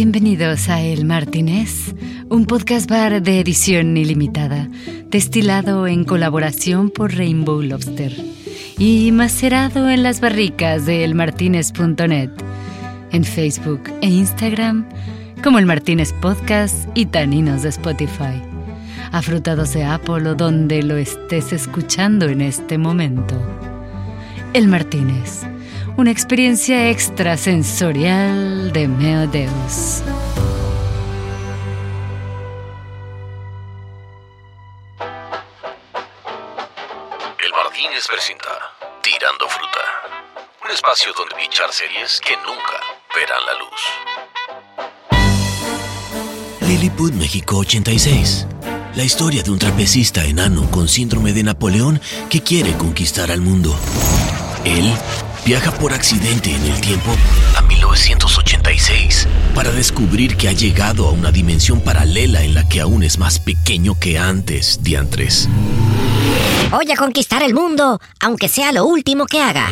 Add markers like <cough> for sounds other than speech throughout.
Bienvenidos a El Martínez, un podcast bar de edición ilimitada, destilado en colaboración por Rainbow Lobster y macerado en las barricas de elmartinez.net, en Facebook e Instagram como El Martínez Podcast y Taninos de Spotify, afrutados de Apple o donde lo estés escuchando en este momento. El Martínez una experiencia extrasensorial de Meodeus. El Martínez presenta Tirando Fruta, un espacio donde bichar series que nunca verán la luz. Lilliput, México 86. La historia de un trapecista enano con síndrome de Napoleón que quiere conquistar al mundo. Él viaja por accidente en el tiempo a 1986 para descubrir que ha llegado a una dimensión paralela en la que aún es más pequeño que antes, diantres. Voy a conquistar el mundo, aunque sea lo último que haga.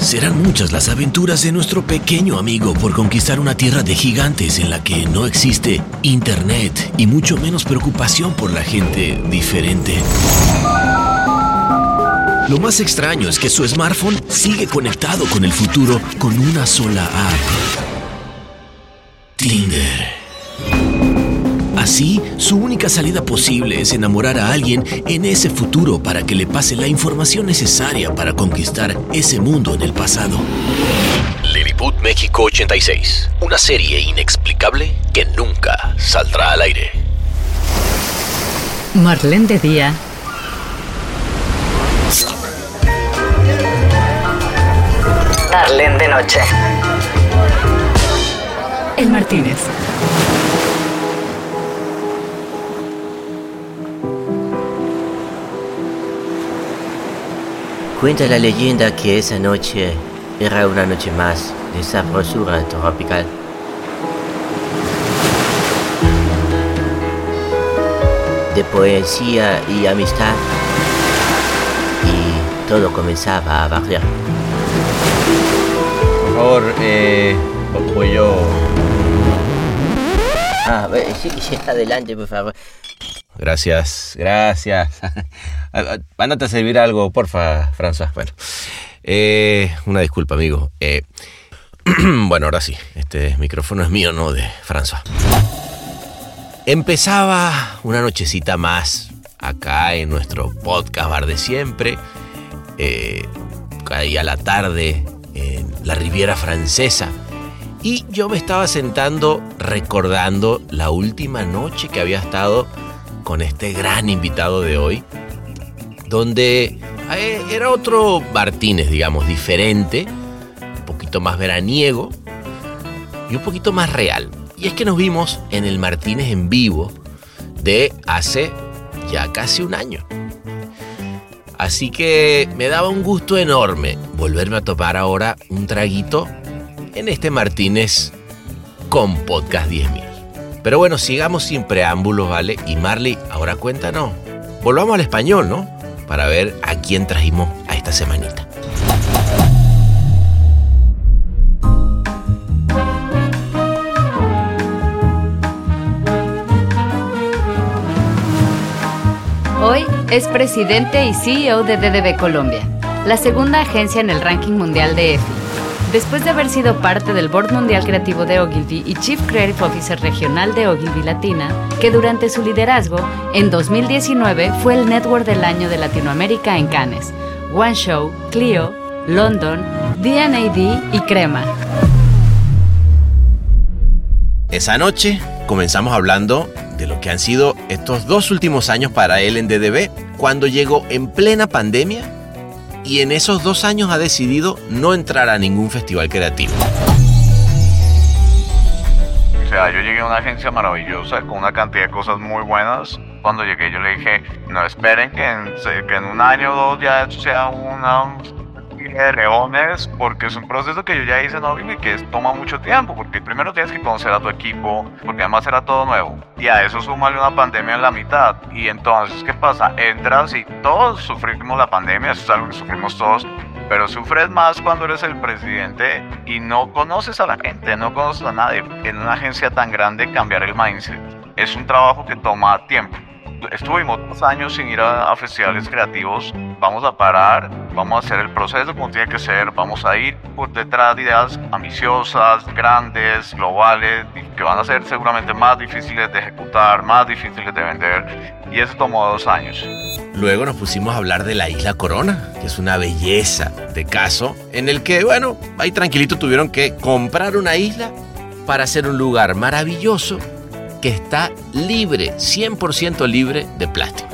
Serán muchas las aventuras de nuestro pequeño amigo por conquistar una tierra de gigantes en la que no existe internet y mucho menos preocupación por la gente diferente. Lo más extraño es que su smartphone sigue conectado con el futuro con una sola app. Tinder. Así, su única salida posible es enamorar a alguien en ese futuro para que le pase la información necesaria para conquistar ese mundo en el pasado. Lilliput México 86, una serie inexplicable que nunca saldrá al aire. Marlene de día Darlene de noche. El Martínez. Cuenta la leyenda que esa noche era una noche más de sabrosura tropical. De poesía y amistad. Y todo comenzaba a barrer. Favor, eh, voy yo. Ah, sí, <laughs> sí, adelante, por favor. Gracias, gracias. <laughs> Mándate a servir algo, porfa, François. Bueno, eh, una disculpa, amigo. Eh, <clears throat> bueno, ahora sí, este micrófono es mío, no de François. Empezaba una nochecita más acá en nuestro podcast bar de siempre. Eh, ahí a la tarde la Riviera Francesa. Y yo me estaba sentando recordando la última noche que había estado con este gran invitado de hoy, donde eh, era otro Martínez, digamos, diferente, un poquito más veraniego y un poquito más real. Y es que nos vimos en el Martínez en vivo de hace ya casi un año. Así que me daba un gusto enorme volverme a topar ahora un traguito en este Martínez con Podcast 10.000. Pero bueno, sigamos sin preámbulos, ¿vale? Y Marley, ahora cuéntanos. Volvamos al español, ¿no? Para ver a quién trajimos a esta semanita. Es presidente y CEO de DDB Colombia, la segunda agencia en el ranking mundial de EFI. Después de haber sido parte del Board Mundial Creativo de Ogilvy y Chief Creative Officer Regional de Ogilvy Latina, que durante su liderazgo, en 2019 fue el Network del Año de Latinoamérica en Cannes, One Show, Clio, London, D&AD y Crema. Esa noche comenzamos hablando de lo que han sido estos dos últimos años para él en DDB, cuando llegó en plena pandemia y en esos dos años ha decidido no entrar a ningún festival creativo. O sea, yo llegué a una agencia maravillosa con una cantidad de cosas muy buenas. Cuando llegué yo le dije, no esperen que en, un año o dos ya sea una de leones, porque es un proceso que yo ya hice en Ogilvy que es- toma mucho tiempo, porque primero tienes que conocer a tu equipo, porque además era todo nuevo. Y a eso súmale una pandemia en la mitad. Y entonces, ¿qué pasa? Entras y todos sufrimos la pandemia, eso es algo que sufrimos todos. pero sufres más cuando eres el presidente y no conoces a la gente, no conoces a nadie. En una agencia tan grande cambiar el mindset es un trabajo que toma tiempo. Estuvimos dos años sin ir a, festivales creativos. Vamos a parar, vamos a hacer el proceso como tiene que ser, vamos a ir por detrás de ideas ambiciosas, grandes, globales, que van a ser seguramente más difíciles de ejecutar, más difíciles de vender. Y eso tomó dos años. Luego nos pusimos a hablar de la isla Corona, que es una belleza de caso, en el que, bueno, ahí tranquilito tuvieron que comprar una isla para hacer un lugar maravilloso que está libre, 100% libre de plástico.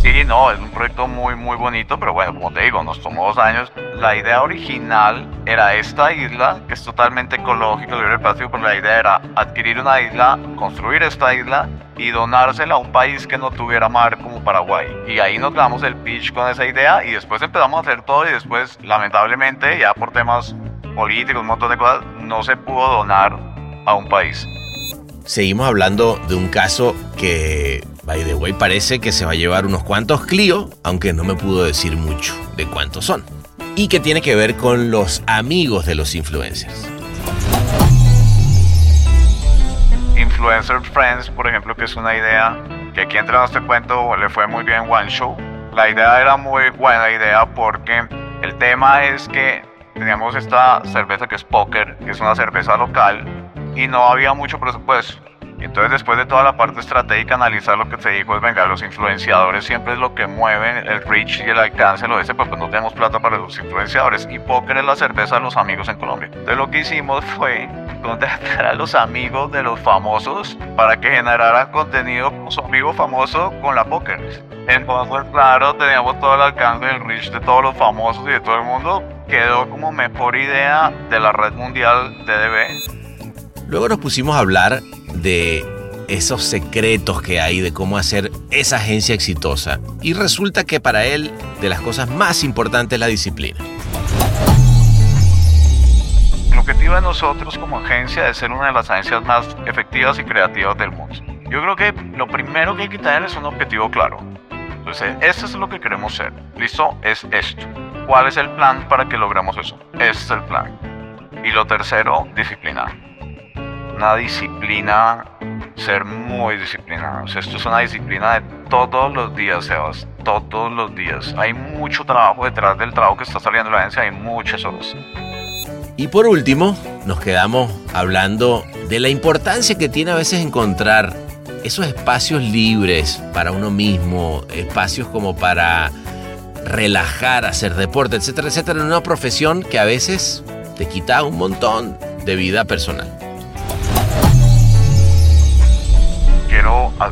Sí, no, es un proyecto muy, muy bonito, pero bueno, como te digo, nos tomó dos años. La idea original era esta isla, que es totalmente ecológica, libre de plástico, pero la idea era adquirir una isla, construir esta isla y donársela a un país que no tuviera mar como Paraguay. Y ahí nos damos el pitch con esa idea y después empezamos a hacer todo y después, lamentablemente, ya por temas políticos, un montón de cosas, no se pudo donar a un país. Seguimos hablando de un caso que, by the way, parece que se va a llevar unos cuantos Clio, aunque no me pudo decir mucho de cuántos son. Y que tiene que ver con los amigos de los influencers. Influencer Friends, por ejemplo, que es una idea que aquí entre este cuento le fue muy bien One Show. La idea era muy buena idea porque el tema es que teníamos esta cerveza que es Poker, que es una cerveza local, y no había mucho presupuesto. Entonces después de toda la parte estratégica, analizar lo que se dijo es, venga, los influenciadores siempre es lo que mueven el reach y el alcance, lo ese, pues, pues no tenemos plata para los influenciadores. Y póker es la cerveza de los amigos en Colombia. Entonces lo que hicimos <laughs> fue contactar a los amigos de los famosos para que generaran contenido con su amigo famoso con la póker. Entonces, claro, teníamos todo el alcance el reach de todos los famosos y de todo el mundo. Quedó como mejor idea de la red mundial DDB Luego nos pusimos a hablar de esos secretos que hay de cómo hacer esa agencia exitosa. Y resulta que para él, de las cosas más importantes es la disciplina. El objetivo de nosotros como agencia es ser una de las agencias más efectivas y creativas del mundo. Yo creo que lo primero que hay que tener es un objetivo claro. Entonces, esto es lo que queremos ser. ¿Listo? Es esto. ¿Cuál es el plan para que logremos eso? Este es el plan. Y lo tercero, disciplinar una disciplina, ser muy disciplinados. Esto es una disciplina de todos los días, Sebas, todos los días. Hay mucho trabajo detrás del trabajo que está saliendo en la agencia, hay muchas horas. Y por último, nos quedamos hablando de la importancia que tiene a veces encontrar esos espacios libres para uno mismo, espacios como para relajar, hacer deporte, etcétera, etcétera, en una profesión que a veces te quita un montón de vida personal.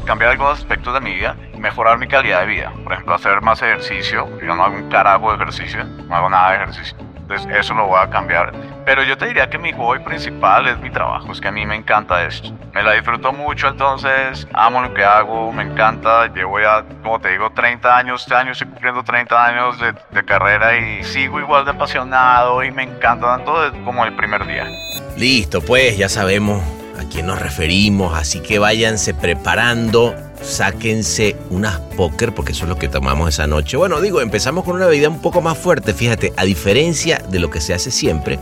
Cambiar algunos aspectos de mi vida mejorar mi calidad de vida. Por ejemplo, hacer más ejercicio. Yo no hago un carajo de ejercicio, no hago nada de ejercicio. Entonces, eso lo voy a cambiar. Pero yo te diría que mi hobby principal es mi trabajo. Es que a mí me encanta esto. Me la disfruto mucho, entonces amo lo que hago, me encanta. Llevo ya, como te digo, 30 años. Este año estoy cumpliendo 30 años de, de carrera y sigo igual de apasionado y me encanta tanto como el primer día. Listo, pues ya sabemos a quién nos referimos, así que váyanse preparando, sáquense unas póker, porque eso es lo que tomamos esa noche. Bueno, digo, empezamos con una bebida un poco más fuerte, fíjate, a diferencia de lo que se hace siempre,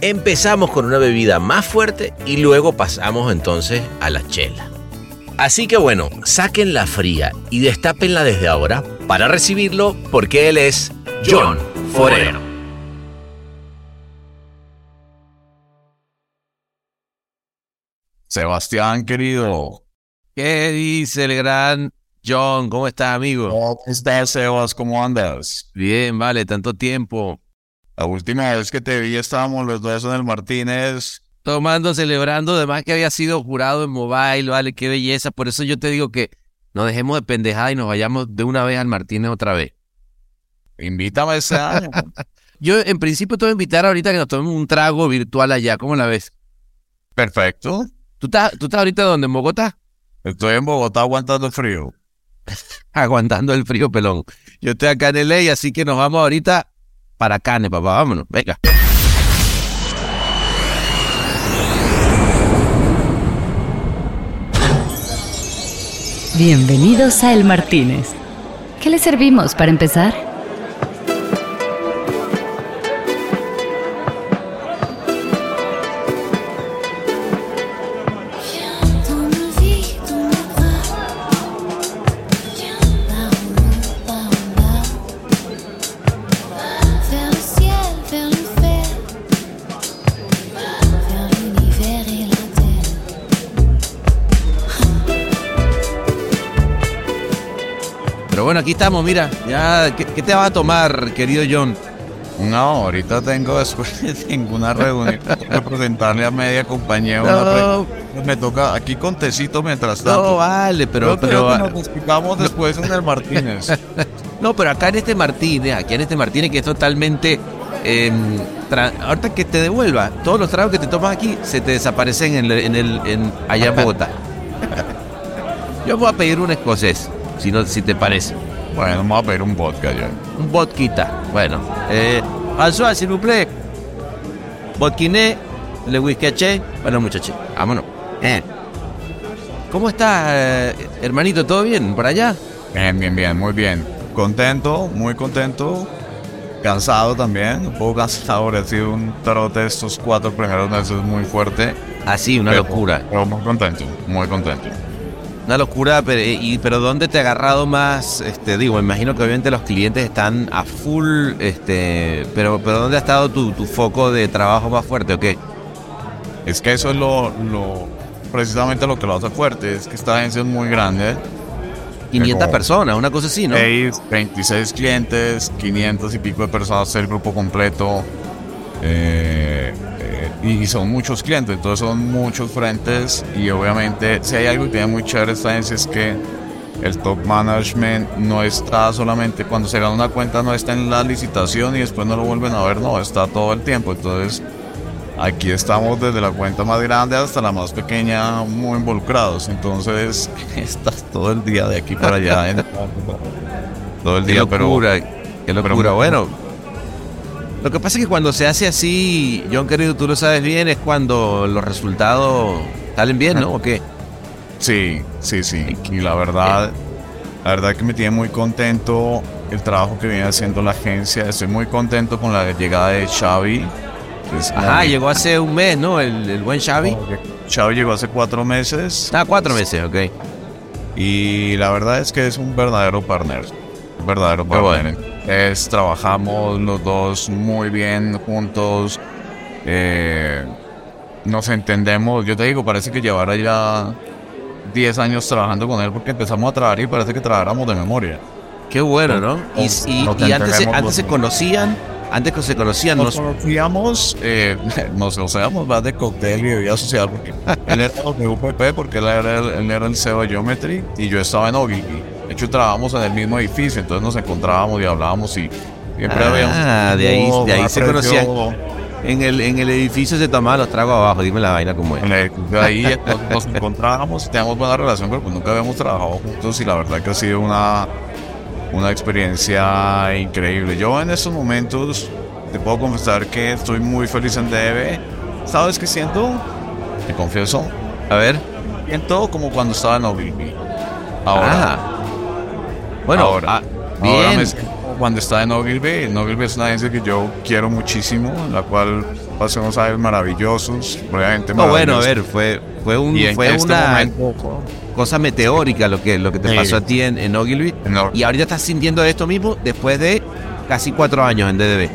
empezamos con una bebida más fuerte y luego pasamos entonces a la chela. Así que bueno, saquen la fría y destápenla desde ahora para recibirlo porque él es John Forero. Sebastián, querido. ¿Qué dice el gran John? ¿Cómo estás, amigo? ¿Cómo estás, Sebas? ¿Cómo andas? Bien, vale, tanto tiempo. La última vez que te vi estábamos los dos en el Martínez. Tomando, celebrando, además que había sido jurado en Mobile, vale, qué belleza. Por eso yo te digo que nos dejemos de pendejada y nos vayamos de una vez al Martínez otra vez. Invítame ese año. <laughs> yo en principio te voy a invitar ahorita que nos tomemos un trago virtual allá. ¿Cómo la ves? Perfecto. ¿Tú estás, ¿Tú estás ahorita dónde? ¿En Bogotá? Estoy en Bogotá aguantando el frío. <laughs> aguantando el frío, pelón. Yo estoy acá en LA, así que nos vamos ahorita para Cane, papá. Vámonos, venga. Bienvenidos a El Martínez, ¿Qué le servimos para empezar? Aquí estamos, mira. Ya, ¿qué, qué te vas a tomar, querido John? No, ahorita tengo después tengo una reunión que presentarle a media compañía una No. pre- me toca aquí con tecito mientras No, tanto. vale, pero, Yo creo pero, que nos después en el Martínez. <laughs> no, pero acá en este Martínez, aquí en este Martínez que es totalmente, eh, tra- ahorita que te devuelva, todos los tragos que te tomas aquí se te desaparecen en el, en el, en allá en Bogotá. Yo voy a pedir un escocés, si no, si te parece, Bueno, vamos a pedir un vodka ya. un vodquita. Bueno, eh, François, s'il vous plaît. Vodquiné, le whisky haché. Bueno, muchachos, vámonos. Eh. ¿Cómo estás, eh, hermanito? ¿Todo bien por allá? Bien, bien, bien, muy bien. Contento, muy contento. Cansado también, un poco cansado. Ha sido un trote estos cuatro primeros meses muy fuerte. Así, una Pero- locura. Pero muy contento, muy contento. Una locura, pero, y, pero ¿dónde te ha agarrado más? Este, digo, me imagino que obviamente los clientes están a full, este, pero, pero ¿dónde ha estado tu, tu foco de trabajo más fuerte o qué? Es que eso es lo, lo- precisamente lo que lo hace fuerte, es que esta agencia es muy grande. 500 Como- personas, una cosa así, ¿no? Seis, 26 clientes, 500 y pico de personas, el grupo completo. eh, eh, y son muchos clientes, entonces son muchos frentes. Y obviamente, si hay algo que tiene muy chévere esta agencia es que el top management no está solamente cuando se gana una cuenta, no está en la licitación y después no lo vuelven a ver, no, está todo el tiempo. Entonces, aquí estamos desde la cuenta más grande hasta la más pequeña, muy involucrados. Entonces, <laughs> estás todo el día de aquí para allá. en- <laughs> todo el Qué día, pero qué locura. pero- bueno, lo que pasa es que cuando se hace así, John querido, tú lo sabes bien, es cuando los resultados salen bien, ¿no? ¿O qué? Sí, sí, sí. Y la verdad, la verdad que me tiene muy contento el trabajo que viene haciendo la agencia. Estoy muy contento con la llegada de Xavi. Ajá, llegó hace un mes, ¿no? El, el buen Xavi. Xavi llegó hace cuatro meses Ah, cuatro meses, ok. y la verdad es que es un verdadero partner. Un verdadero partner. Es, trabajamos los dos muy bien juntos. eh, nos entendemos. Yo te digo, parece que llevara ya 10 años trabajando con él porque empezamos a trabajar y parece que trabajáramos de memoria. Qué bueno, ¿no? Y, y- y antes, antes se conocían, antes que se conocían, Nos nos, conocíamos, eh, <laughs> nos conocíamos más de cóctel y <laughs> de vida social porque él era de UPP porque él era, él era el CEO de Geometry y yo estaba en Ogilvy. De hecho, trabajamos en el mismo edificio, entonces nos encontrábamos y hablábamos y siempre Ah, habíamos... de ahí- de ahí se conocían. en el, en el edificio se tomaban los tragos abajo, dime la vaina como es. Edificio ahí <laughs> nos, nos encontrábamos teníamos buena relación, pero pues nunca habíamos trabajado juntos y la verdad que ha sido una, una experiencia increíble. Yo en estos momentos te puedo confesar que estoy muy feliz en DB. ¿Sabes qué siento? Te confieso. A ver. Siento como cuando estaba en Ogilvy. Ahora. Ah. Bueno, ahora. ah, Ahora bien. me cuando estaba en Ogilvy. En Ogilvy es una agencia que yo quiero muchísimo, en la cual pasé unos años maravillosos, realmente No, bueno, a ver, fue, fue, un, fue este una momento- cosa meteórica lo que, lo que te Sí. pasó a ti en, en Ogilvy. No. Y ahorita estás sintiendo esto mismo después de casi cuatro años en DDB.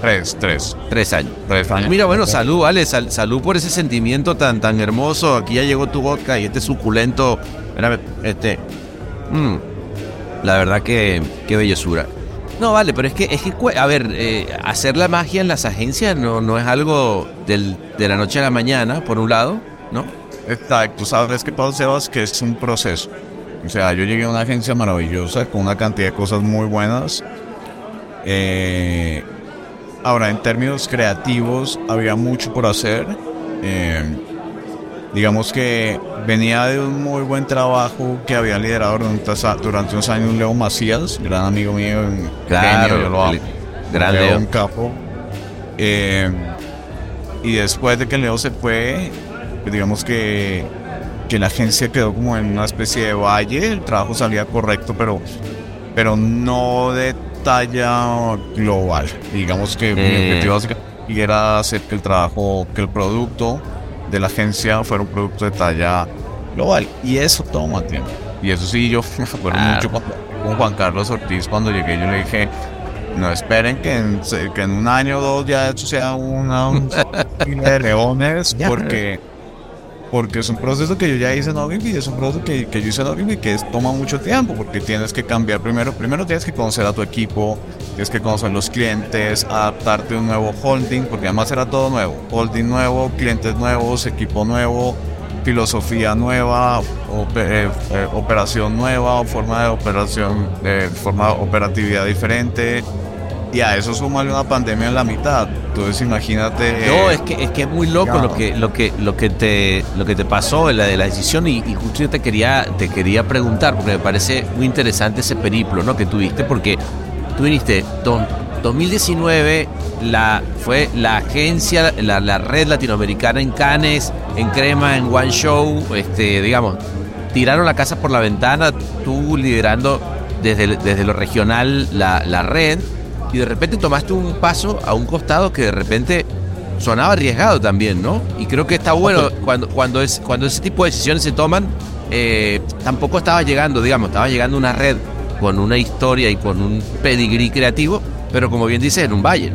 Tres, tres. Tres años. Tres años. Mira, bueno, salud, Ale, sal- salud por ese sentimiento tan, tan hermoso. Aquí ya llegó tu vodka y este suculento. Espérame, este. mm, la verdad que, qué bellezura. No, vale, pero es que, es que a ver, eh, hacer la magia en las agencias no, no es algo del- de la noche a la mañana, por un lado, ¿no? Exacto, sabes que pasa, Sebas, que es un proceso. O sea, yo llegué a una agencia maravillosa con una cantidad de cosas muy buenas. Eh, ahora, en términos creativos, había mucho por hacer. Eh, digamos que venía de un muy buen trabajo que había liderado durante, durante unos años Leo Macías, gran amigo mío, Claro, genio, yo lo amo. el gran Leo, Leo. un capo. Eh, y después de que Leo se fue, pues digamos que, que la agencia quedó como en una especie de valle, el trabajo salía correcto, pero, pero no de talla global. Digamos que mi Eh. objetivo básico era hacer que el trabajo, que el producto de la agencia fuera un producto de talla global. Y eso toma tiempo. Y eso sí, yo <laughs> me acuerdo mucho cuando- con Juan Carlos Ortiz cuando llegué, yo le dije, no esperen que en, que en un año o dos ya esto sea una un <laughs> de leones, porque, porque es un proceso que yo ya hice en Ogilvy, es un proceso que, que yo hice en Ogilvy que es- toma mucho tiempo, porque tienes que cambiar primero, primero tienes que conocer a tu equipo, tienes que conocer los clientes, adaptarte a un nuevo holding, porque además era todo nuevo, holding nuevo, clientes nuevos, equipo nuevo, filosofía nueva, eh, eh, operación nueva, forma de operación, de forma de operatividad diferente. Y a eso súmale una pandemia en la mitad. Entonces imagínate. No, eh, es que es que es muy loco Claro. lo que lo que lo que te lo que te pasó la de la decisión y, y justo yo te quería te quería preguntar porque me parece muy interesante ese periplo, ¿no? que tuviste porque tú viniste don- 2019 la fue la agencia la, la red latinoamericana en Cannes, en Crema, en One Show, este digamos tiraron la casa por la ventana, tú liderando desde, desde lo regional la, la red y de repente tomaste un paso a un costado que de repente sonaba arriesgado también, ¿no? Y creo que está bueno cuando, cuando, es, cuando ese tipo de decisiones se toman, eh, tampoco estaba llegando, digamos, estaba llegando una red con una historia y con un pedigrí creativo, pero como bien dices, en un valle.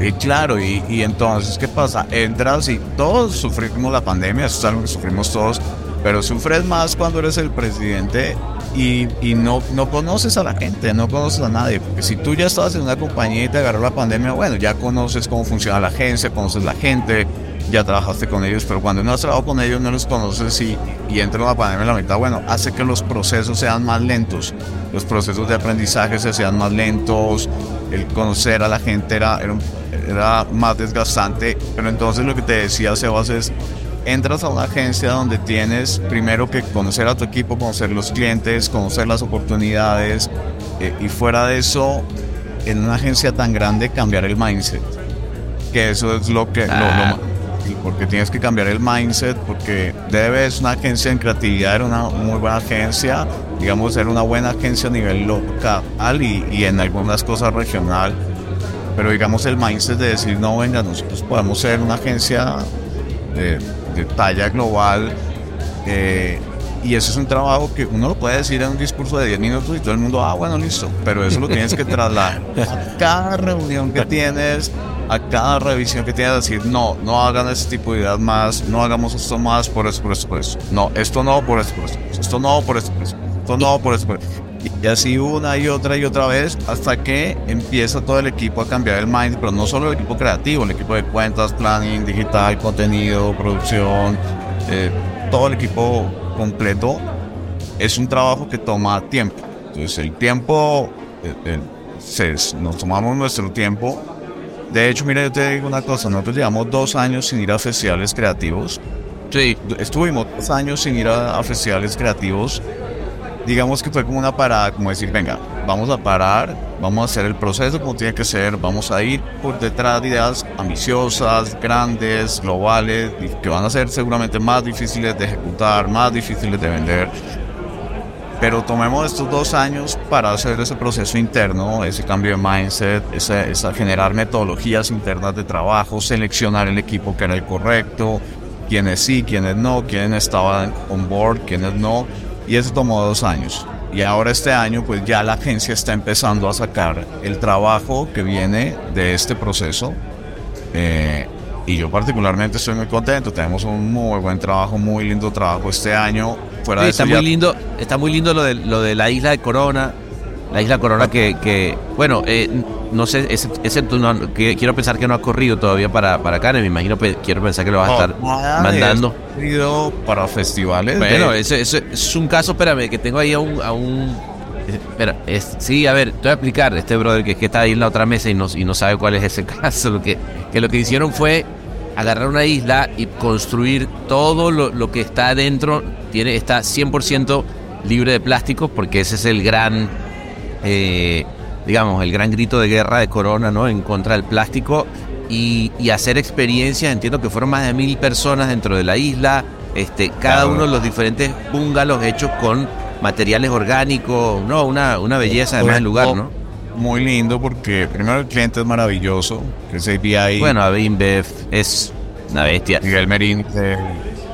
Y claro, y, y entonces, ¿qué pasa? Entras y todos sufrimos la pandemia, eso es algo que sufrimos todos, pero sufres más cuando eres el presidente y, no, no conoces a la gente, no conoces a nadie. Porque si tú ya estabas en una compañía y te agarró la pandemia, bueno, ya conoces cómo funciona la agencia, conoces la gente, ya trabajaste con ellos, pero cuando no has trabajado con ellos, no los conoces y, y entra una pandemia en la mitad, bueno, hace que los procesos sean más lentos, los procesos de aprendizaje se sean más lentos, el conocer a la gente era, era, era más desgastante, pero entonces lo que te decía Sebas es, entras a una agencia donde tienes primero que conocer a tu equipo, conocer los clientes, conocer las oportunidades eh, y fuera de eso, en una agencia tan grande cambiar el mindset, que eso es lo que... lo- lo Ah. porque tienes que cambiar el mindset, porque debes una agencia en creatividad, era una muy buena agencia, digamos, era una buena agencia a nivel local y, y en algunas cosas regional, pero digamos el mindset de decir, no, venga, nosotros podemos ser una agencia de, de talla global, eh, y eso es un trabajo que uno lo puede decir en un discurso de 10 minutos y todo el mundo, ah, bueno, listo, pero eso lo tienes que trasladar a cada reunión que tienes, a cada revisión que tienes, decir, no, no hagan ese tipo de ideas más, no hagamos esto más por eso, por eso, por eso. No, esto no, por eso, por eso. Esto no, por eso, por eso. Esto no, por eso, por eso. Y así una y otra y otra vez hasta que empieza todo el equipo a cambiar el mind, pero no solo el equipo creativo, el equipo de cuentas, planning, digital, contenido, producción, eh, todo el equipo completo. Es un trabajo que toma tiempo. Entonces el tiempo, eh, eh, nos tomamos nuestro tiempo. De hecho, mira, yo te digo una cosa, nosotros llevamos dos años sin ir a festivales creativos. Sí, Estuvimos dos años sin ir a, a festivales creativos. Digamos que fue como una parada, como decir, venga, vamos a parar, vamos a hacer el proceso como tiene que ser, vamos a ir por detrás de ideas ambiciosas, grandes, globales, que van a ser seguramente más difíciles de ejecutar, más difíciles de vender. Pero tomemos estos dos años para hacer ese proceso interno, ese cambio de mindset, esa generar metodologías internas de trabajo, seleccionar el equipo que era el correcto, quienes sí, quienes no, quienes estaban on board, quienes no. Y eso tomó dos años. Y ahora este año pues ya la agencia está empezando a sacar el trabajo que viene de este proceso. Eh, y yo particularmente estoy muy contento. Tenemos un muy buen trabajo, muy lindo trabajo este año. Fuera Sí, de está muy ya- lindo, está muy lindo lo de, lo de la isla de Corona. La isla Corona que, que bueno, eh, no sé, ese, ese tú no- que quiero pensar que no ha corrido todavía para, para Cannes, me imagino, quiero pensar que lo vas a estar de mandando. esto ha ido para festivales. Bueno, de- ese, ese es un caso, espérame, que tengo ahí a un... A un eh, espera, es, sí, a ver, te voy a explicar, este brother que, que está ahí en la otra mesa y no, y no sabe cuál es ese <laughs> caso, lo que, que lo que hicieron fue agarrar una isla y construir todo lo, lo que está adentro, tiene, está 100% libre de plásticos, porque ese es el gran, eh, digamos, el gran grito de guerra de Corona, ¿no? En contra del plástico y, y hacer experiencias, entiendo que fueron más de mil personas dentro de la isla, este, cada uno de los diferentes bungalows hechos con materiales orgánicos, no, una, una belleza además del lugar, ¿no? Muy lindo porque primero el cliente es maravilloso, que es ABI. Bueno, Abimbev es una bestia. Miguel Merín,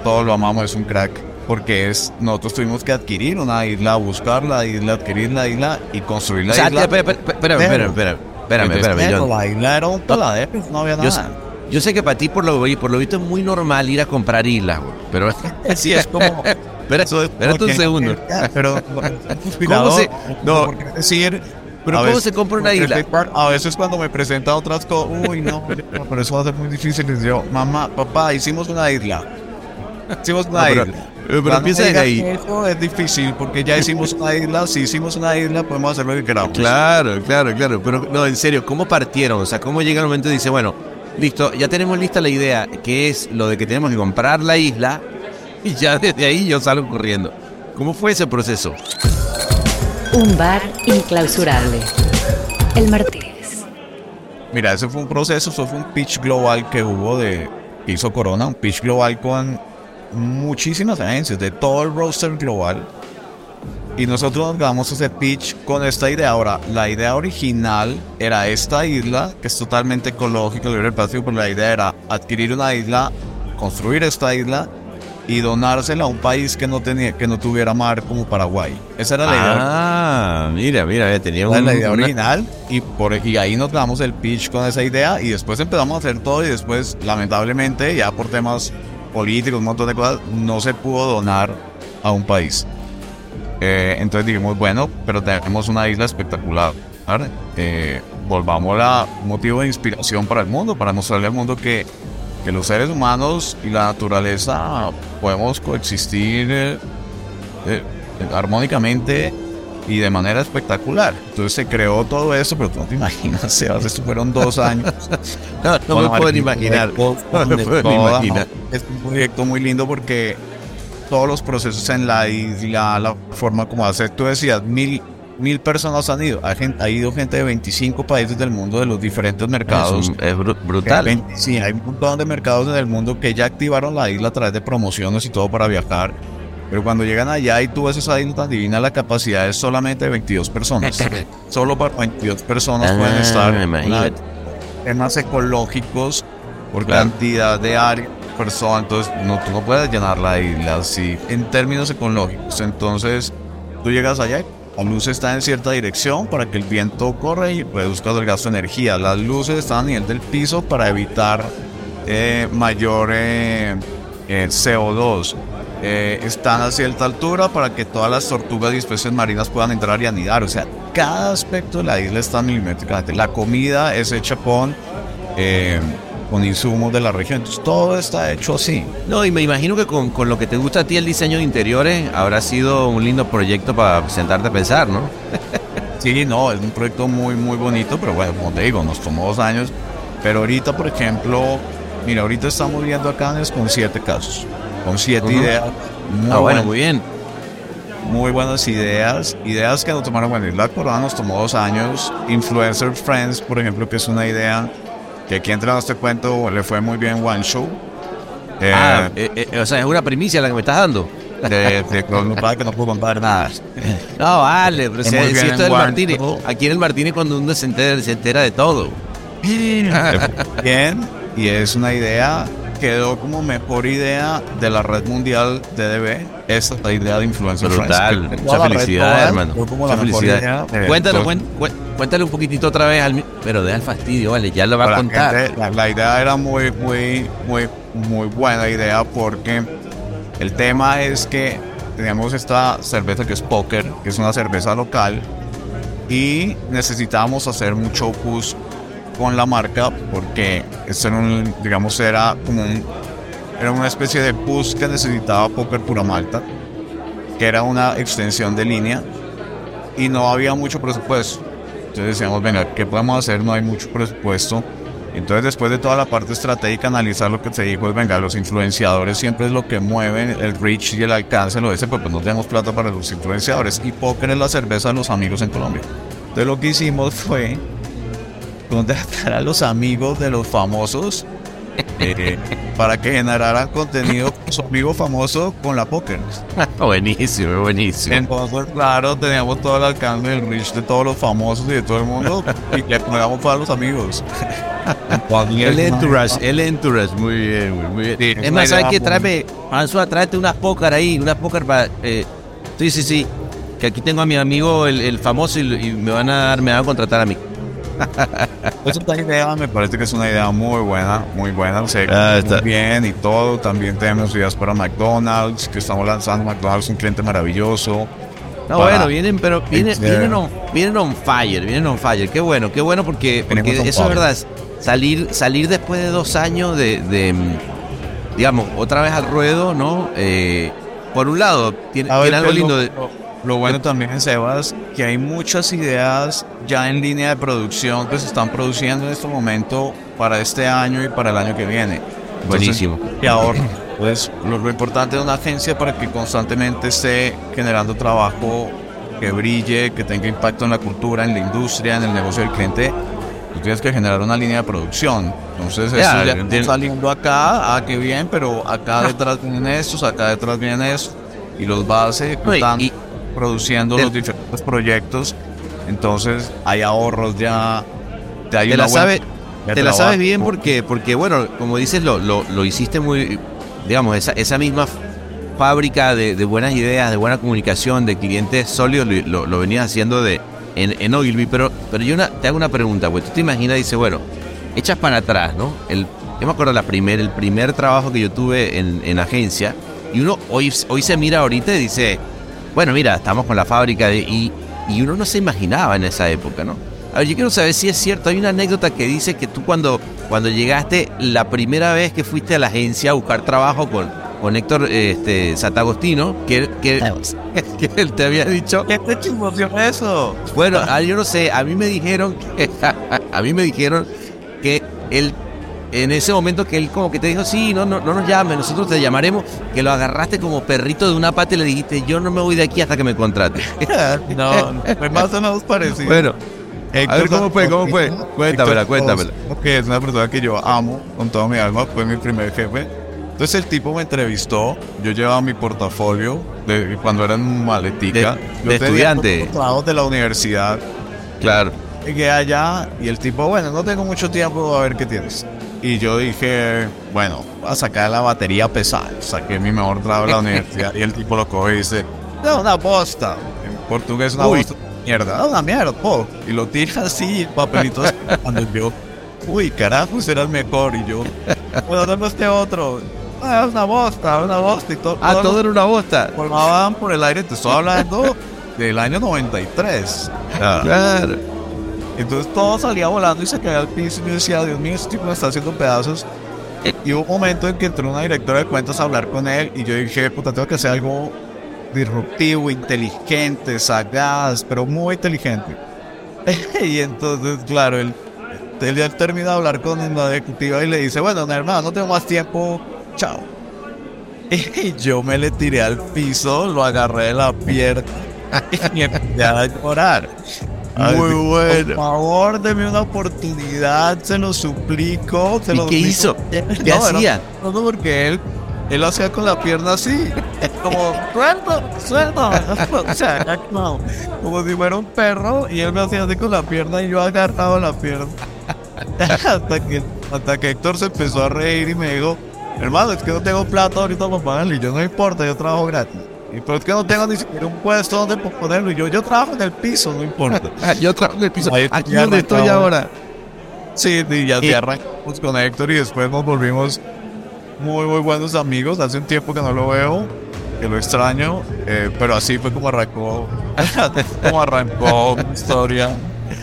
todos lo amamos, es un crack. Porque es, nosotros tuvimos que adquirir una isla, buscar la isla, adquirir la isla y construir la O sea, isla. espera, espera, espera, espera, espera, espérame, espérame, Pero John. La isla era un peladero, no había Yo, nada. sé- yo sé que para ti por lo, por lo visto es muy normal ir a comprar islas, pero <laughs> Sí, es como. <laughs> espera, Eso es espérate un segundo. <laughs> Pero, ¿Cómo se- no, porque decir. pero a cómo veces- se compra una isla? A veces cuando me presentan otras cosas, uy, no, pero eso va a ser muy difícil. Y yo, mamá, papá, hicimos una isla. Hicimos una No, isla. Pero Cuando empieza me de digan ahí. Eso es difícil porque ya hicimos una isla. Si hicimos una isla, podemos hacer lo que queramos. Claro, claro, claro. Pero no, en serio, ¿cómo partieron? O sea, ¿cómo llega el momento y dice, bueno, listo, ya tenemos lista la idea, que es lo de que tenemos que comprar la isla, y ya desde ahí yo salgo corriendo. ¿Cómo fue ese proceso? Un bar inclausurable. El Martínez. Mira, ese fue un proceso, eso fue un pitch global que hubo de que hizo Corona, un pitch global con muchísimas agencias de todo el roster global. Y nosotros nos grabamos ese pitch con esta idea. Ahora, la idea original era esta isla, que es totalmente ecológica, libre del plástico, pero la idea era adquirir una isla, construir esta isla y donársela a un país que no tenía, que no tuviera mar como Paraguay. Esa era la idea. Ah, mira, mira, ya tenía Esa es un, la idea una- original y, por, y ahí nos damos el pitch con esa idea y después empezamos a hacer todo y después lamentablemente ya por temas políticos, un montón de cosas, no se pudo donar a un país. Eh, entonces dijimos, bueno, pero tenemos una isla espectacular. Eh, volvámosla un motivo de inspiración para el mundo, para mostrarle al mundo que, que los seres humanos y la naturaleza podemos coexistir eh, eh, armónicamente y de manera espectacular. Entonces se creó todo eso, pero tú no te imaginas, Sebas, esto fueron dos años. <laughs> No, no me Martín, imaginar. No me toda- imaginar. Es un proyecto muy lindo porque todos los procesos en la isla, la forma como hacer, tú decías, mil, mil personas han ido. Ha, ha ido gente de 25 países del mundo, de los diferentes mercados. Es, es bru- brutal. Sí, hay un montón de mercados en el mundo que ya activaron la isla a través de promociones y todo para viajar. Pero cuando llegan allá y tú ves esa isla divina, la capacidad es solamente de 22 personas. <laughs> Solo para 22 personas Ah, pueden estar. imagínate. Una- temas ecológicos por Claro. cantidad de área, personas. Entonces, no, tú no puedes llenar la isla así en términos ecológicos. Entonces, tú llegas allá y la luz está en cierta dirección para que el viento corra y reduzca el gasto de energía. Las luces están a nivel del piso para evitar eh, mayor eh, eh, CO2. Eh, están a cierta altura para que todas las tortugas y especies marinas puedan entrar y anidar. O sea, cada aspecto de la isla está milimétricamente. La comida es hecha con, eh, con insumos de la región. Entonces, todo está hecho así. No, y me imagino que con, con lo que te gusta a ti el diseño de interiores habrá sido un lindo proyecto para sentarte a pensar, ¿no? <laughs> Sí, no, es un proyecto muy, muy bonito, pero bueno, como te digo, nos tomó dos años. Pero ahorita, por ejemplo, mira, ahorita estamos viendo a Cannes con siete casos, con siete ideas. Muy ah, bueno, muy bien. muy buenas ideas, ideas que nos tomaron, bueno, la corona nos tomó dos años, Influencer Friends, por ejemplo, que es una idea que aquí entre este cuento le fue muy bien One Show. Eh, Ah, eh, eh, o sea, es una primicia la que me estás dando. de, de que no puedo contar nada. <laughs> No, vale, pero Es si, si esto es el en Martínez, aquí en el Martínez cuando uno se entera, se entera de todo. <laughs> bien, y es una idea, quedó como mejor idea de la red mundial de DB, esta es la idea de Influencer Brutal, Friends. mucha felicidad, hermano. Mucha felicidad. idea. Cuéntalo, cuéntale un poquitito otra vez, al, pero deja el fastidio, vale, ya lo va a Para contar. gente, la, la idea era muy, muy, muy, muy buena idea porque el tema es que teníamos esta cerveza que es Poker, que es una cerveza local, y necesitábamos hacer mucho push con la marca porque esto era un, digamos, era era una especie de push que necesitaba Poker Pura Malta, que era una extensión de línea y no había mucho presupuesto. Entonces decíamos, venga, ¿qué podemos hacer? No hay mucho presupuesto. Entonces después de toda la parte estratégica, analizar lo que se dijo es, venga, los influenciadores siempre es lo que mueven el reach y el alcance, lo ese, pues, pues no tenemos plata para los influenciadores. Y póker es la cerveza de los amigos en Colombia. Entonces lo que hicimos fue contratar a los amigos de los famosos eh, <laughs> para que generaran contenido su amigo famoso con la póker. <laughs> buenísimo, buenísimo. Entonces, claro, teníamos todo el alcance del reach de todos los famosos y de todo el mundo y le pagamos para los amigos. El entourage, el entourage, muy bien, muy bien. Sí, es más, una ¿sabes qué? Tráeme, François, tráete unas pócar ahí, unas pócar para... eh, sí, sí, sí. Que aquí tengo a mi amigo, el, el famoso, y, y me van a dar, me van a contratar a mí. <laughs> Esa <laughs> idea me parece que es una idea muy buena, muy buena. Se Ah, está. muy bien y todo. También tenemos ideas para McDonald's, que estamos lanzando McDonald's, un cliente maravilloso. No, Para- bueno, vienen, pero vienen, vienen, on, vienen on fire, vienen on fire. Qué bueno, qué bueno porque, porque eso es verdad. Salir, salir después de dos años de, de, digamos, otra vez al ruedo, ¿no? Eh, por un lado, tiene, A ver, tiene algo lindo de... lo bueno también, Sebas, que hay muchas ideas ya en línea de producción que se están produciendo en este momento para este año y para el año que viene. Entonces, Buenísimo. Y ahora, pues lo, lo importante de una agencia para que constantemente esté generando trabajo que brille, que tenga impacto en la cultura, en la industria, en el negocio del cliente, tú tienes que generar una línea de producción. Entonces, eso Ya, ya está saliendo acá, ah, qué bien, pero acá detrás vienen estos, acá detrás vienen estos, y los vas ejecutando, y- produciendo los diferentes proyectos. Entonces, hay ahorros ya. Te, hay te una la, sabe, te la sabes bien porque, porque, bueno, como dices, lo, lo, lo hiciste muy, digamos, esa, esa misma fábrica de, de buenas ideas, de buena comunicación, de clientes sólidos, lo, lo, venías haciendo de, en, en Ogilvy. Pero, pero yo una- te hago una pregunta, pues tú te imaginas, dice, bueno, echas para atrás, ¿no? El, yo me acuerdo la primer, el primer trabajo que yo tuve en, en agencia, y uno hoy, hoy se mira ahorita y dice, bueno, mira, estamos con la fábrica de, y, y uno no se imaginaba en esa época, ¿no? A ver, yo quiero saber si es cierto. Hay una anécdota que dice que tú cuando, cuando llegaste la primera vez que fuiste a la agencia a buscar trabajo con, con Héctor este, Satagostino, que, que, <laughs> que él te había dicho... ¿Qué te eso? Bueno, ah, yo no sé, a mí me dijeron, que- <laughs> a mí me dijeron que él, en ese momento que él como que te dijo, sí, no, no, no nos llames, nosotros te llamaremos, que lo agarraste como perrito de una pata y le dijiste, yo no me voy de aquí hasta que me contrates. <laughs> no, fue más o menos parecido. Bueno, Héctor a ver, ¿cómo fue? ¿Cómo fue? Héctor Cuéntamela, cuéntamela. Que es una persona que yo amo con toda mi alma, fue mi primer jefe. Entonces el tipo me entrevistó, yo llevaba mi portafolio de cuando era en maletica. De- de estudiante. trabajos de la universidad. Claro. Llegué allá y el tipo, bueno, no tengo mucho tiempo, a ver qué tienes. Y yo dije, bueno, voy a sacar la batería pesada. Saqué mi mejor trabajo de la <laughs> universidad y el tipo lo coge y dice, no, una bosta. En portugués una Uy. bosta. Mierda, "Ah, una mierda, po. Y lo tira así, el papelito cuando yo, uy, carajo, será el mejor. Y yo, bueno, dame este otro. Ah, es una bosta, una bosta. Y todo, Ah, todo era una bosta. formaban por el aire, te estoy hablando del año 93. Claro. Entonces todo salía volando y se caía al piso y yo decía, Dios mío, este tipo me está haciendo pedazos. Y hubo un momento en que entró una directora de cuentas a hablar con él y yo dije, puta, tengo que hacer algo disruptivo, inteligente, sagaz, pero muy inteligente. <laughs> y entonces, claro, él, él ya termina de hablar con la ejecutiva y le dice, bueno, hermano, no tengo más tiempo, chao. <laughs> Y yo me le tiré al piso, lo agarré de la pierna <laughs> y empecé a llorar. Ay, Muy Por bueno. favor, deme una oportunidad, se lo suplico. Se ¿Y lo qué suplico. hizo? <laughs> ¿Qué hacía? No, no, porque él, él lo hacía con la pierna así, <laughs> como, suelto, suelto. <laughs> o sea, ya como, si fuera un perro, y él me hacía así con la pierna y yo agarrado la pierna. hasta, que, hasta que Héctor se empezó a reír y me dijo, hermano, es que no tengo plata ahorita para pagarle. Y yo, no importa, yo trabajo gratis. Y pero es que no tengo ni siquiera un puesto donde ponerlo. Y yo, yo trabajo en el piso, no importa. <laughs> Ah, yo trabajo en el piso. Ahí Aquí ya donde estoy ahora. Sí, y ya Y- te arrancamos con Héctor y después nos volvimos muy, muy buenos amigos. Hace un tiempo que no lo veo, que lo extraño, eh, pero así fue como arrancó, <laughs> como arrancó mi historia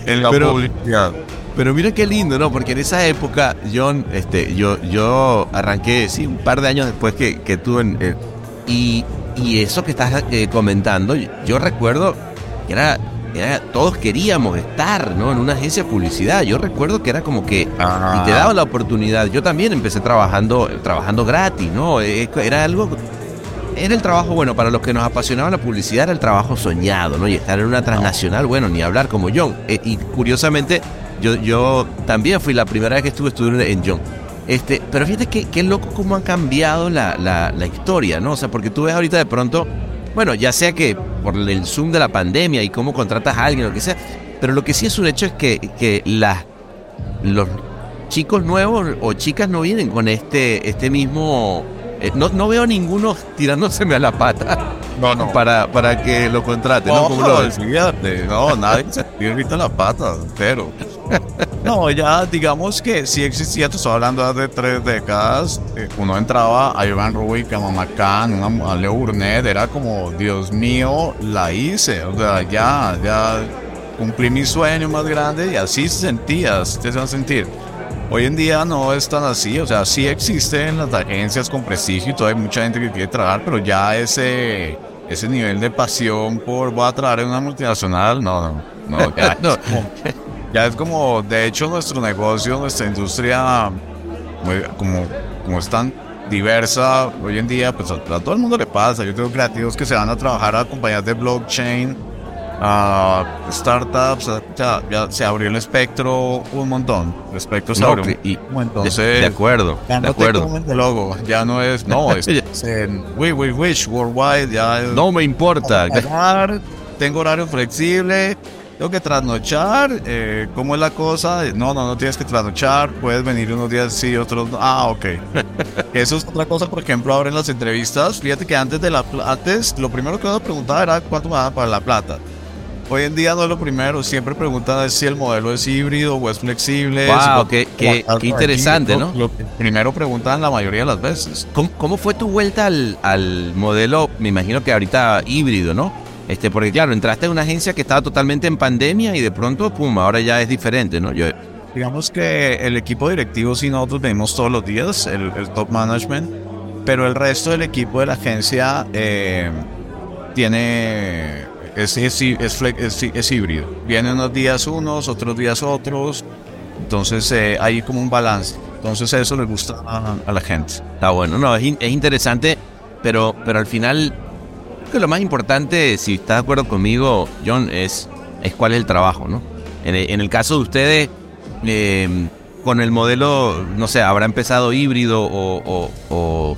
en la Pero- publicidad. Pero mira qué lindo, ¿no? Porque en esa época, John, este, yo, yo arranqué, sí, un par de años después que, que tuve en, eh, y, y eso que estás eh, comentando, yo, recuerdo que era, era- todos queríamos estar, ¿no? En una agencia de publicidad. Yo recuerdo que era como que y te daban la oportunidad. Yo también empecé trabajando, trabajando gratis, ¿no? Eh, Era algo, era el trabajo, bueno, para los que nos apasionaba la publicidad era el trabajo soñado, ¿no? Y estar en una transnacional, bueno, ni hablar como John. Eh, y curiosamente, yo, yo también fui la primera vez que estuve estudiando en John. Este, pero fíjate que, qué loco cómo ha cambiado la, la, la historia, ¿no? O sea, porque tú ves ahorita de pronto, bueno, ya sea que por el zoom de la pandemia y cómo contratas a alguien, lo que sea, pero lo que sí es un hecho es que, que las, los chicos nuevos o chicas no vienen con este, este mismo... eh, no, no veo ninguno tirándoseme a la pata No, no. para, para que lo contraten, ¿no? No, nadie se tira la pata, pero. <laughs> No, ya digamos que sí existía, te estoy hablando de tres décadas. eh, Uno entraba a Iván Rubik, a una- a Leo Burnett, era como, Dios mío, la hice. O sea, ya, ya cumplí mi sueño más grande y así se sentía, así te hacían sentir. Hoy en día no es tan así, o sea, sí existen las agencias con prestigio y todo, hay mucha gente que quiere trabajar, pero ya ese, ese nivel de pasión por voy a trabajar en una multinacional, no, no, no, ya, <laughs> No. Ya es como, de hecho, nuestro negocio, nuestra industria, como, como es tan diversa hoy en día, pues a, a todo el mundo le pasa. Yo tengo creativos que se van a trabajar a compañías de blockchain, a startups, o sea, ya se abrió el espectro un montón. El espectro se No, abrió y- un entonces, de, acuerdo, ya de no te acuerdo. logo, ya no es, no, <laughs> es, en we, we wish worldwide, ya es, No me importa. tengo horario flexible, tengo que trasnochar, eh, ¿cómo es la cosa? No, no, no tienes que trasnochar, puedes venir unos días sí, otros no. Ah, ok. <laughs> Eso es otra cosa, por ejemplo, ahora en las entrevistas, fíjate que antes de la antes lo primero que uno preguntaba era cuánto me daban para la plata. Hoy en día no es lo primero, siempre preguntan si el modelo es híbrido o es flexible. Wow, qué- qué- algo qué interesante, aquí, ¿no? Lo, lo que primero preguntan la mayoría de las veces. ¿Cómo, cómo fue tu vuelta al, al modelo, me imagino que ahorita híbrido, ¿no? Este, porque claro, entraste en una agencia que estaba totalmente en pandemia y de pronto, pum, ahora ya es diferente, ¿no? Yo, Digamos que el equipo directivo sí nosotros venimos todos los días, el, el top management, pero el resto del equipo de la agencia eh, tiene es, es, es, es- híbrido. Vienen unos días unos, otros días otros, entonces eh, hay como un balance. Entonces eso le gusta a, a la gente. está bueno, no, es, in- es interesante, pero, pero al final, que lo más importante, si estás de acuerdo conmigo, John, es, es cuál es el trabajo, ¿no? En el, caso de ustedes, eh, con el modelo, no sé, habrá empezado híbrido o, o,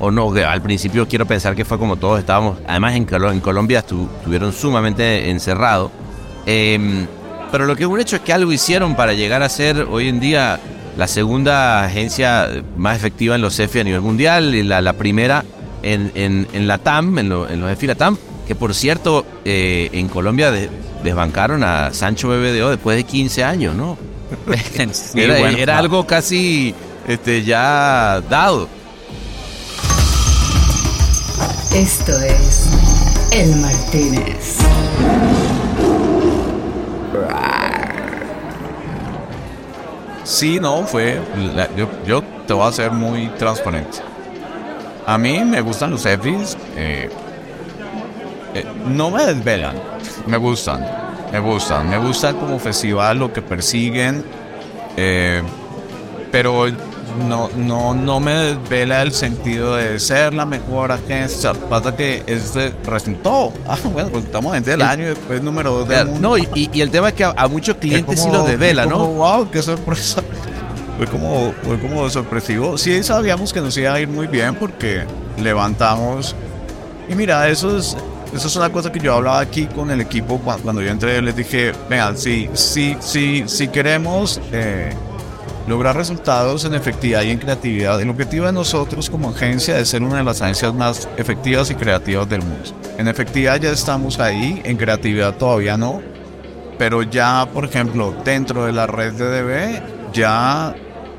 o- no, al principio quiero pensar que fue como todos estábamos, además en, Colo- en Colombia estu- estuvieron sumamente encerrados, Eh, pero lo que es un hecho es que algo hicieron para llegar a ser hoy en día la segunda agencia más efectiva en los CEFI a nivel mundial y la primera en, en, en la TAM, en, lo- en los EFI TAM, que por cierto en Colombia de- desbancaron a Sancho BBDO después de 15 años, ¿no? <laughs> era bueno, era algo casi este, ya dado. Esto es El Martínez. Sí, no, fue. la- yo, yo te voy a ser muy transparente. A mí me gustan los EFIs. eh, eh, no me desvelan. Me gustan. Me gustan. Me gusta como festival lo que persiguen. eh, pero no, no, no me desvela el sentido de ser la mejor agencia. Pasa que este resultó. <laughs> Ah, bueno, resultamos gente del El- año y después número dos del mundo. No, y, y- el tema es que a, a muchos clientes sí los desvela, ¿no? wow, qué sorpresa. Fue como, fue como sorpresivo. Sí sabíamos que nos iba a ir muy bien porque levantamos. Y mira, eso es, eso es una cosa que yo hablaba aquí con el equipo cuando, yo entré. Les dije, vean, si, si, si, si queremos eh, lograr resultados en efectividad y en creatividad, el objetivo de nosotros como agencia es ser una de las agencias más efectivas y creativas del mundo. En efectividad ya estamos ahí, en creatividad todavía no pero ya, por ejemplo, dentro de la red de DB, ya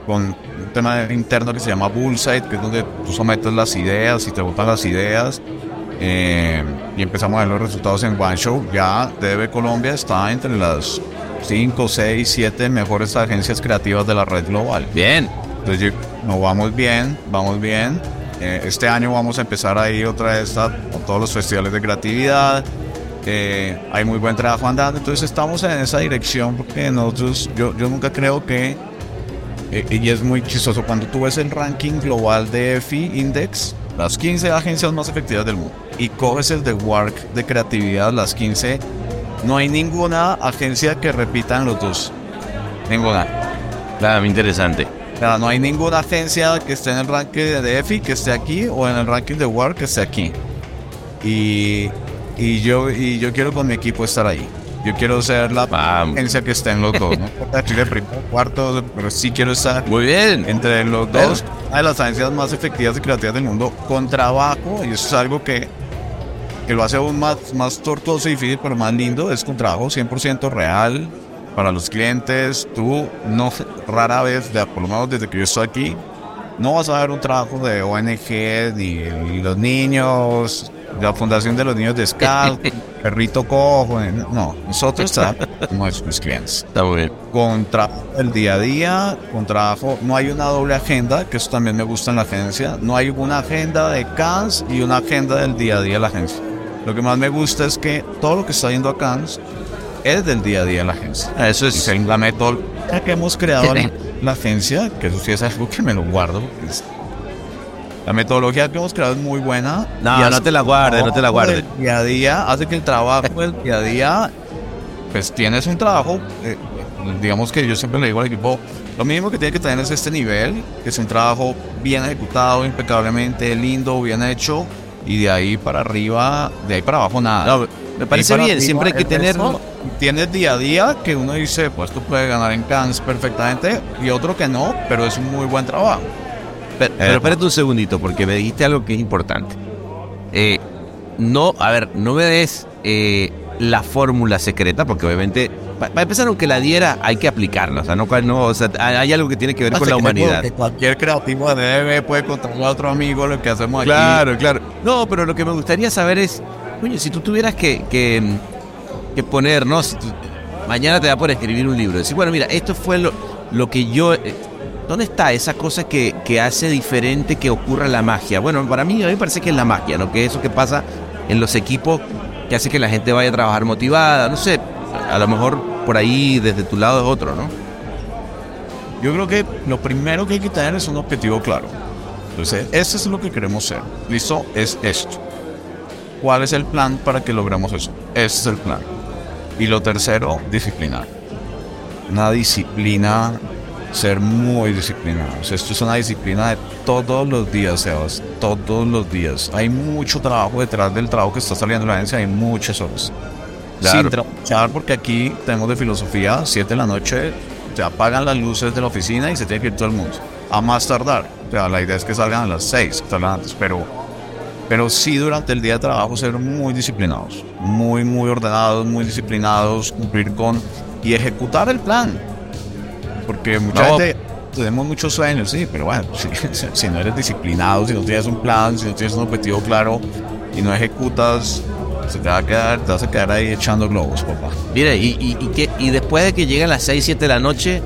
con un tema interno que se llama Bullseye, que es donde tú sometes las ideas y te votan las ideas, eh, y empezamos a ver los resultados en One Show, ya DB Colombia está entre las 5, 6, 7 mejores agencias creativas de la red global. Bien. Entonces, yo- no vamos bien, vamos bien. Eh, este año vamos a empezar ahí otra vez a- con todos los festivales de creatividad. Eh, hay muy buen trabajo andando, entonces estamos en esa dirección porque nosotros, yo, yo nunca creo que, eh, y es muy chistoso, cuando tú ves el ranking global de EFI Index, las 15 agencias más efectivas del mundo, y coges el de Work de creatividad, las 15, no hay ninguna agencia que repita en los dos. Ninguna. Claro, muy interesante. O sea, no hay ninguna agencia que esté en el ranking de EFI que esté aquí o en el ranking de WAR que esté aquí. Y, y, yo, y yo quiero con mi equipo estar ahí. Yo quiero ser la agencia que esté en los dos. No importa primero, cuarto, pero sí quiero estar Muy bien. entre los dos. Una de las agencias más efectivas y creativas del mundo con trabajo. Y eso es algo que, que lo hace aún más, más tortuoso y difícil, pero más lindo. Es con trabajo 100% real para los clientes. Tú no rara vez, por lo menos desde que yo estoy aquí, no vas a ver un trabajo de ONG ni, los niños, la Fundación de los Niños de Scout, <laughs> Perrito Cojo. eh, No, nosotros trabajamos <laughs> con clientes Está bien. con trabajo del día a día, con trabajo, no hay una doble agenda, que eso también me gusta en la agencia, no hay una agenda de CANS y una agenda del día a día de la agencia. Lo que más me gusta es que todo lo que está yendo a CANS es del día a día de la agencia. Eso Y es. según la metodología que hemos creado <laughs> la agencia, que eso sí es algo que me lo guardo, es- la metodología que hemos creado es muy buena. No, no te la guardes, no te la guardes. Día a día hace que el trabajo del día a día, pues tienes un trabajo, eh, digamos que yo siempre le digo al equipo, lo mínimo que tiene que tener es este nivel, que es un trabajo bien ejecutado, impecablemente, lindo, bien hecho, y de ahí para arriba, de ahí para abajo nada. No, me parece bien. arriba, Siempre hay que el tener. resto, Tienes día a día que uno dice, pues tú puedes ganar en Cannes perfectamente, y otro que no, pero es un muy buen trabajo. Pero, pero espérate un segundito, porque me dijiste algo que es importante. Eh, no, a ver, no me des eh, la fórmula secreta, porque obviamente, pa- para empezar, aunque la diera, hay que aplicarla. O sea, no, no, o sea, hay algo que tiene que ver con la humanidad. Que cualquier creativo de DB puede contarle a otro amigo lo que hacemos aquí. Claro, claro. No, pero lo que me gustaría saber es, coño, si tú tuvieras que, que, que poner, ¿no? Mañana te da por escribir un libro. Decir, bueno, mira, esto fue lo, lo que yo... eh, ¿Dónde está esa cosa que, que hace diferente que ocurra la magia? Bueno, para mí, a mí me parece que es la magia, ¿no? Que eso que pasa en los equipos que hace que la gente vaya a trabajar motivada. No sé, a lo mejor por ahí desde tu lado es otro, ¿no? Yo creo que lo primero que hay que tener es un objetivo claro. Entonces, eso es lo que queremos ser. ¿Listo? Es esto. ¿Cuál es el plan para que logremos eso? Ese es el plan. Y lo tercero, disciplinar. Una disciplina, ser muy disciplinados. Esto es una disciplina de todos los días, Sebas. Todos los días. Hay mucho trabajo detrás del trabajo que está saliendo en la agencia. Hay muchas horas. Claro. Sin trasnochar, porque aquí tenemos de filosofía, 7 de la noche, se apagan las luces de la oficina y se tiene que ir todo el mundo. A más tardar. O sea, la idea es que salgan a las 6, que salgan antes, pero, pero sí durante el día de trabajo ser muy disciplinados. Muy, muy ordenados, muy disciplinados, cumplir con y ejecutar el plan. Porque mucha No. gente tenemos muchos sueños, sí, pero bueno, <laughs> si, si no eres disciplinado, si no tienes un plan, si no tienes un objetivo claro y no ejecutas, se te va a quedar, te vas a quedar ahí echando globos, papá. Mira, y, y, y, qué- y después de que lleguen las 6, 7 de la noche,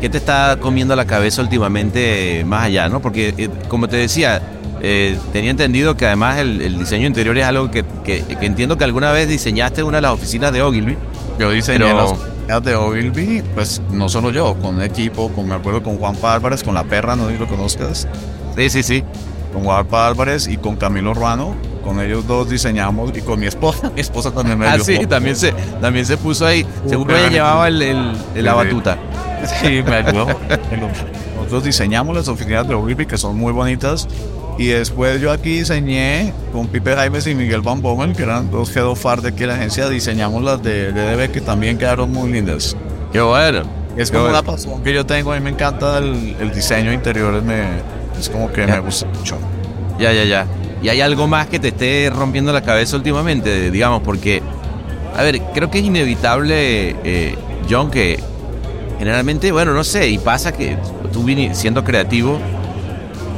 ¿qué te está comiendo la cabeza últimamente más allá? ¿no? Porque, eh, como te decía, eh, tenía entendido que además el, el diseño interior es algo que, que- que entiendo que alguna vez diseñaste en una de las oficinas de Ogilvy. Yo diseñé Pero- las oficinas de Ogilvy, pues no solo yo, con un equipo, con, me acuerdo con Juan Álvarez, con la perra, no sé si lo conozcas, Sí, sí, sí. con Juan Álvarez y con Camilo Ruano, con ellos dos diseñamos y con mi esposa, <laughs> mi esposa también me Ah, ayudó. sí, también se, también se puso ahí. Seguro ella llevaba el, el- el- la batuta. <laughs> Sí, me ayudó. Nosotros diseñamos las oficinas de Ogilvy que son muy bonitas. Y después yo aquí diseñé con Pipe Jaimes y Miguel Van Bommel, que eran dos head of art de aquí en la agencia, diseñamos las de DDB que también quedaron muy lindas. Qué bueno. Es como bueno. una pasión que yo tengo, a mí me encanta el, el diseño interior, me, es como que me gusta mucho. Ya, ya, ya. ¿Y hay algo más que te esté rompiendo la cabeza últimamente? Digamos, porque, a ver, creo que es inevitable, eh, John, que generalmente, bueno, no sé, y pasa que tú siendo creativo,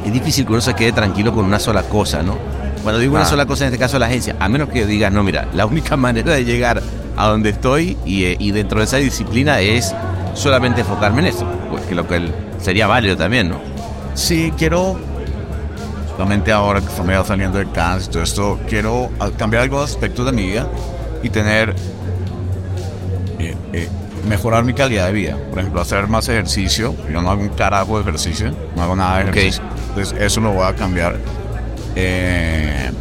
es difícil que uno se quede tranquilo con una sola cosa, ¿no? Cuando digo una Ah. sola cosa, en este caso la agencia, a menos que digas, no, mira, la única <laughs> manera de llegar a donde estoy y, eh, y dentro de esa disciplina es solamente enfocarme en eso, pues que lo que sería válido también, ¿no? Sí, quiero, solamente ahora que estamos ya saliendo de Cannes y todo esto, quiero cambiar algunos aspectos de mi vida y tener, eh, eh, mejorar mi calidad de vida. Por ejemplo, hacer más ejercicio. Yo no hago un carajo de ejercicio, no hago nada de ejercicio. Entonces, eso lo voy a cambiar. Eh,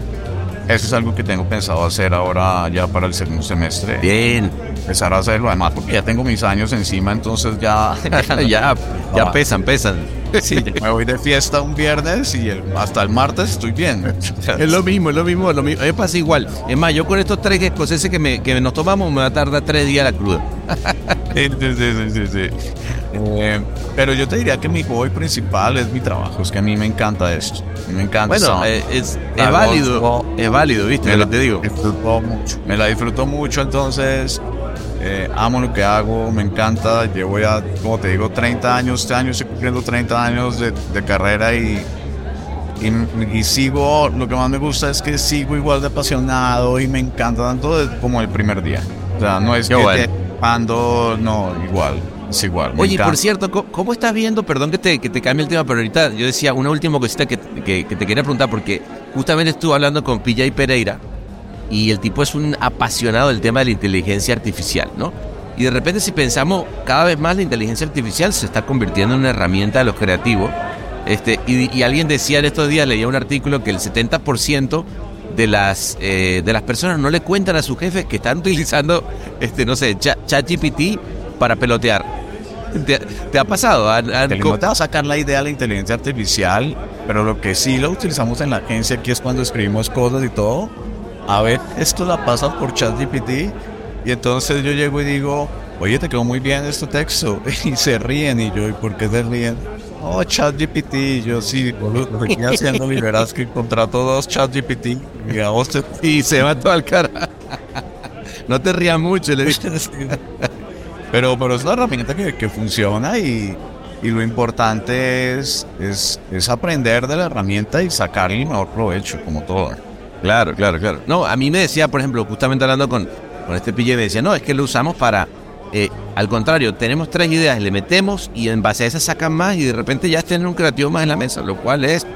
eso es algo que tengo pensado hacer ahora ya para el segundo semestre. Bien, Empezar a hacerlo, además, porque ya tengo mis años encima, entonces ya... <laughs> <laughs> ya, ya Ah. pesan, pesan. <laughs> Sí, me voy de fiesta un viernes y el- hasta el martes estoy bien. <laughs> Es lo mismo, es lo mismo, es lo mismo. Me pasa igual. Es más, yo con estos tres escoceses que, me, que nos tomamos me va a tardar tres días la cruda. <laughs> Sí, sí, sí, sí. Eh, pero yo te diría que mi hobby principal es mi trabajo. Es que a mí me encanta esto. Me encanta. Bueno, eh, es, es válido, es válido, ¿viste? me Lo la te digo. disfruto mucho. Me la disfruto mucho, entonces eh, amo lo que hago, me encanta. Llevo ya, como te digo, 30 años. Este año estoy cumpliendo 30 años de, de carrera y, y, y sigo. Lo que más me gusta es que sigo igual de apasionado y me encanta tanto de- como el primer día. O sea, no es Qué que bueno. te ando, no, igual. Es igual. Oye, encanta. por cierto, ¿cómo, cómo estás viendo? Perdón que te, que te cambie el tema, pero ahorita yo decía una última cosita que, que- que te quería preguntar, porque justamente estuve hablando con PJ Pereira y el tipo es un apasionado del tema de la inteligencia artificial, ¿no? Y de repente si pensamos, cada vez más la inteligencia artificial se está convirtiendo en una herramienta de los creativos. Este, y, y alguien decía en estos días, leía un artículo que el 70% de las, eh, de las personas no le cuentan a sus jefes que están <laughs> utilizando, este, no sé, Cha- ChatGPT para pelotear. ¿Te, te ha pasado? ¿Han- han- Te- sacar la idea de la inteligencia artificial, pero lo que sí lo utilizamos en la agencia aquí es cuando escribimos cosas y todo. A ver, esto la pasas por ChatGPT y entonces yo llego y digo, oye, te quedó muy bien este texto. <laughs> Y se ríen y yo, ¿y por qué se ríen? Oh, ChatGPT. Y yo sí, boludo, estoy haciendo y verás que contrato dos ChatGPT y y se va todo al cara. <laughs> No te rías mucho, le dije. <laughs> Pero, pero es una herramienta que, funciona y, y lo importante es, es, es aprender de la herramienta y sacarle el mejor provecho, como todo. Claro, claro, claro. No, a mí me decía, por ejemplo, justamente hablando con, con este PJ, me decía, no, es que lo usamos para, eh, al contrario, tenemos tres ideas, le metemos y en base a esas sacan más y de repente ya tener un creativo más en la mesa, lo cual es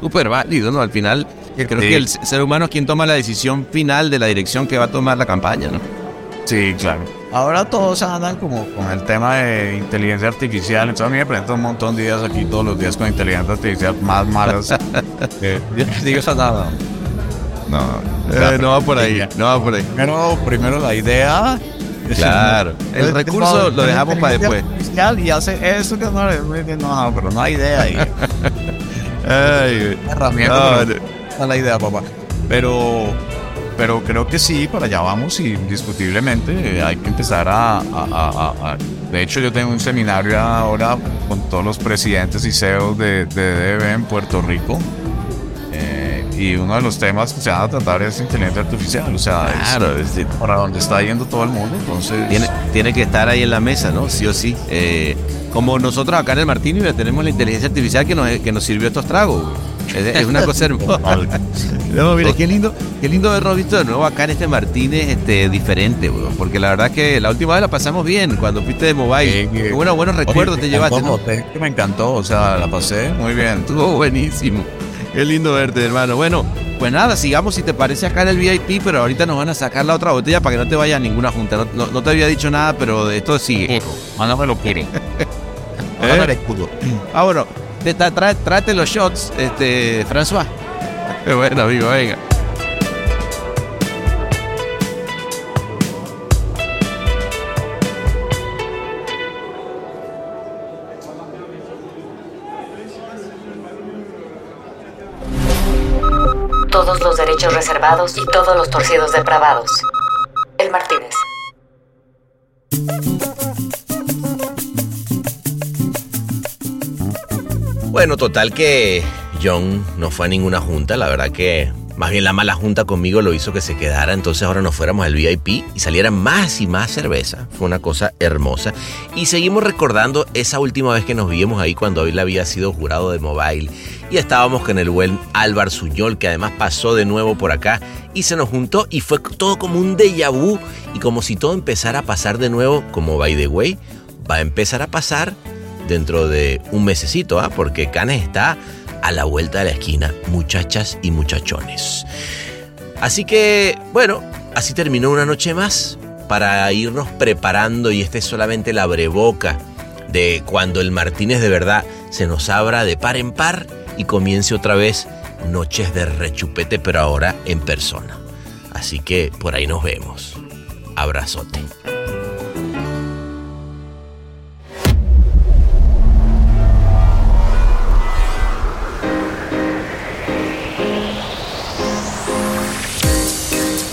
súper válido, ¿no? Al final, creo Sí. que el ser humano es quien toma la decisión final de la dirección que va a tomar la campaña, ¿no? Sí, claro. Ahora todos andan como con el tema de inteligencia artificial. Entonces a mí me presento un montón de días aquí todos los días con inteligencia artificial más malas. <laughs> Eh, digo esa nada. No, Eh, no va por ahí, no va por ahí. Primero, primero la idea. Claro. <laughs> El recurso lo dejamos para después. Y hace eso que no, pero no hay idea ahí. Ay, herramienta. no, la idea, papá. Pero, pero creo que sí, para allá vamos y indiscutiblemente hay que empezar a, a- a- a- a- De hecho, yo tengo un seminario ahora con todos los presidentes y CEOs de, de DB en Puerto Rico. Y uno de los temas que se van a tratar es inteligencia artificial. O sea, es Claro, es decir, para donde está yendo todo el mundo. Entonces, Tiene, tiene que estar ahí en la mesa, ¿no? Sí o sí. Eh, como nosotros acá en el Martini tenemos la inteligencia artificial que nos, que nos sirvió estos tragos. Es, es una cosa <laughs> hermosa. <laughs> No, mira, qué lindo, qué lindo visto de nuevo acá en este Martínez este, diferente, güey. Porque la verdad que la última vez la pasamos bien cuando fuiste de mobile. Qué buenos, recuerdos te llevaste, ¿no? te- Me encantó, o sea, la pasé muy bien. Estuvo buenísimo. Qué lindo verte, hermano. Bueno, pues nada, sigamos si te parece acá en el VIP, pero ahorita nos van a sacar la otra botella para que no te vaya a ninguna junta. No, no- no te había dicho nada, pero de esto sigue. <laughs> Mándame lo quieren. ¿Eh? Ah, bueno, te, tra- tra- tráete los shots, este, François. Qué bueno, amigo, venga. Derechos reservados y todos los torcidos depravados. El Martínez. Bueno, total que John no fue a ninguna junta, la verdad que más bien la mala junta conmigo lo hizo que se quedara, entonces ahora nos fuéramos al VIP y saliera más y más cerveza. Fue una cosa hermosa. Y seguimos recordando esa última vez que nos vimos ahí cuando él había sido jurado de Mobile. Estábamos con el buen Álvaro Suñol, que además pasó de nuevo por acá y se nos juntó y fue todo como un déjà vu y como si todo empezara a pasar de nuevo, como by the way, va a empezar a pasar dentro de un mesecito, ¿ah? porque Canes está a la vuelta de la esquina, muchachas y muchachones. Así que, bueno, así terminó una noche más para irnos preparando y este es solamente la breboca de cuando el Martínez de verdad se nos abra de par en par y comience otra vez noches de rechupete, pero ahora en persona. Así que por ahí nos vemos. Abrazote.